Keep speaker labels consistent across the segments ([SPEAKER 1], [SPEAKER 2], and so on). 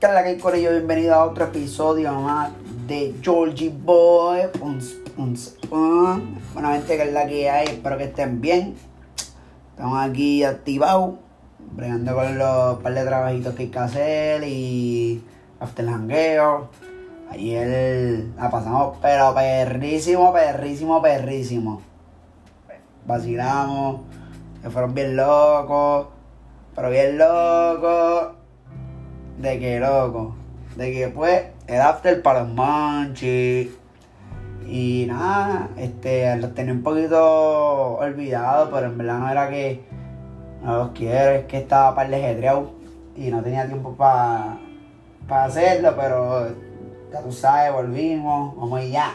[SPEAKER 1] ¿Qué es la que ello? Bienvenido a otro episodio más de Georgie Boy. Bueno, gente, que es la que hay. Espero que estén bien. Estamos aquí activados, bregando con los par de trabajitos que hay que hacer y after jangueo. Ayer la pasamos, pero perrísimo, perrísimo, perrísimo. Vacilamos, que fueron bien locos, pero bien locos. De que loco, de que pues el after para los manchis. Y nada, este, los tenía un poquito olvidados, pero en verdad no era que no los quiero, es que estaba para el y no tenía tiempo para hacerlo, pero ya tú sabes, volvimos, vamos ya.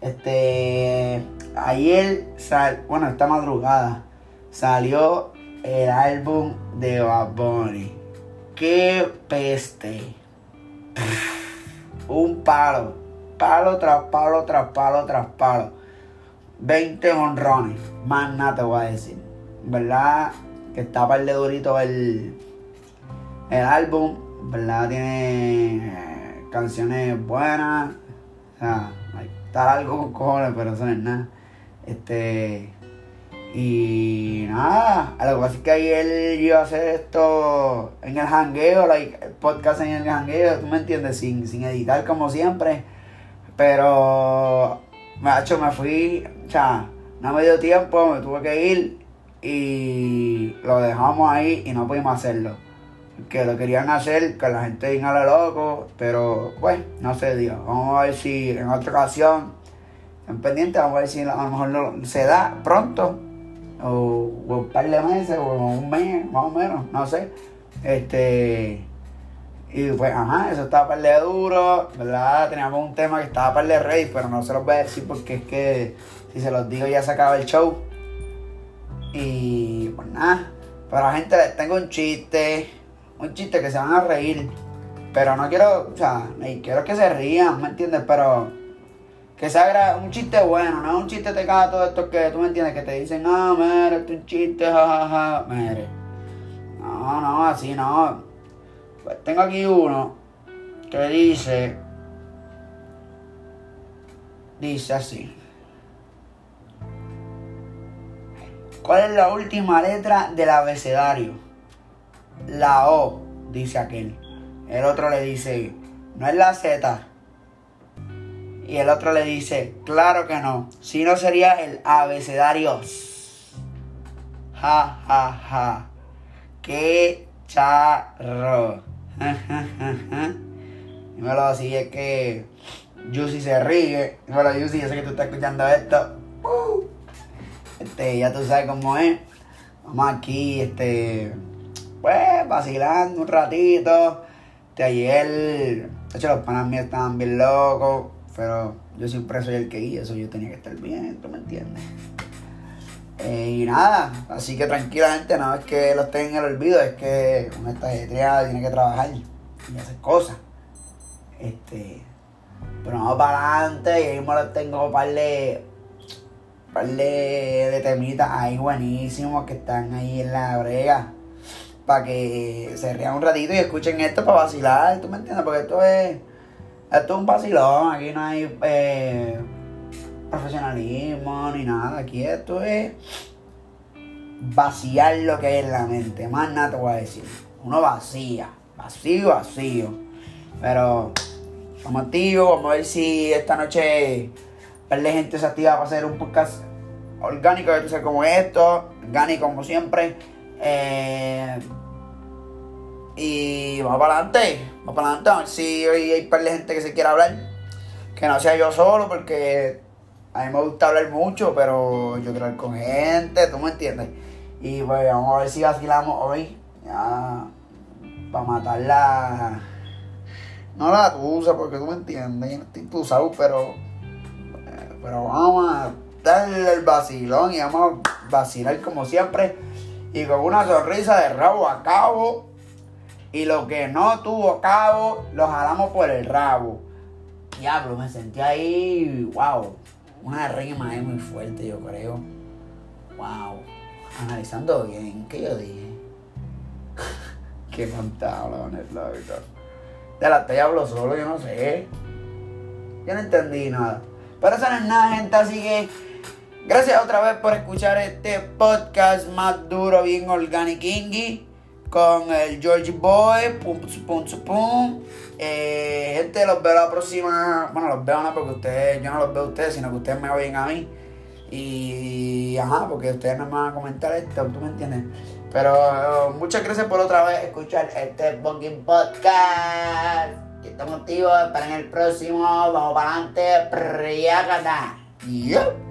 [SPEAKER 1] Este, ayer, bueno, esta madrugada, salió el álbum de Bad Bunny. ¡Qué peste! Un palo, palo tras palo, tras palo, tras palo. 20 honrones, más nada te voy a decir. ¿Verdad? Que está par de durito el, el álbum, ¿verdad? Tiene canciones buenas. O sea, está algo con cojones, pero eso no es nada. Este. Y nada, lo que pasa es que ayer yo iba a hacer esto en el hangueo, like, el podcast en el hangueo, tú me entiendes, sin, sin editar como siempre. Pero, macho, me fui, o sea, no me dio tiempo, me tuve que ir y lo dejamos ahí y no pudimos hacerlo que lo querían hacer, que la gente venga a lo loco, pero pues no se dio. Vamos a ver si en otra ocasión, en pendiente, vamos a ver si a lo mejor no, se da pronto, o, un par de meses, o un mes, más o menos, no sé. Este. Y pues, ajá, eso estaba par de duro, ¿verdad? Teníamos un tema que estaba par de rey, pero no se los voy a decir porque es que si se los digo ya se acaba el show. Y pues nada, para la gente les tengo un chiste un chiste que se van a reír. Pero no quiero, o sea, quiero que se rían, ¿me entiendes? Pero que se haga un chiste bueno, no un chiste te caga todo esto que tú me entiendes, que te dicen, ah, mire, esto es un chiste, jajaja, mire. No, no, así no. Pues tengo aquí uno que dice, dice así. ¿Cuál es la última letra del abecedario? la O, dice aquel. El otro le dice, no es la Z. Y el otro le dice, claro que no. Si no sería el abecedario. Ja, ja, ja. Qué charro. Dímelo así, es que Juicy se ríe. Dímelo, Juicy, yo sé que tú estás escuchando esto. Uh. Este, ya tú sabes cómo es. Vamos aquí, este pues, vacilando un ratito. De ayer, de hecho, los panas míos estaban bien locos, pero yo siempre soy el que guía, eso yo tenía que estar bien, ¿tú me entiendes? Eh, y nada, así que tranquilamente, no es que los tenga en el olvido, es que con esta ajetreada tiene que trabajar y hacer cosas. Este, pero vamos para adelante y ahí me los tengo un par de, par de, de temitas ahí buenísimos que están ahí en la brega para que se rían un ratito y escuchen esto para vacilar, ¿tú me entiendes? Porque esto es, esto es un vacilón, aquí no hay eh, profesionalismo ni nada, aquí esto es vaciar lo que hay en la mente, más nada te voy a decir, uno vacía, vacío, vacío, pero estamos activos, vamos a ver si esta noche par de gente se activa para hacer un podcast orgánico, como esto, orgánico como siempre. Eh, y vamos para adelante, vamos para adelante, si hoy hay par de gente que se quiera hablar. Que no sea yo solo, porque a mí me gusta hablar mucho, pero yo quiero hablar con gente, tú me entiendes. Y pues vamos a ver si vacilamos hoy, ya, para matar la... No la tusa, porque tú me entiendes, yo no estoy tusado, pero... Pero vamos a darle el vacilón y vamos a vacilar como siempre. Y con una sonrisa de rabo a cabo y lo que no tuvo cabo, lo jalamos por el rabo. Diablo, me sentí ahí, wow, una rima ahí muy fuerte, yo creo. Wow, analizando bien, ¿qué yo dije? Qué pantalones, loco. De la talla hablo solo, yo no sé. Yo no entendí nada. Pero eso no es nada, gente, así que gracias otra vez por escuchar este podcast más duro, bien organiquingui. Con el George Boy, pum, pum, pum, pum. Eh, gente, los veo la próxima. Bueno, los veo no porque ustedes, yo no los veo a ustedes, sino que ustedes me oyen a mí. Y ajá, porque ustedes no me van a comentar esto, ¿tú me entiendes? Pero muchas gracias por otra vez escuchar este fucking podcast. Y estamos activos, para el próximo, vamos para adelante, priágata. Yup.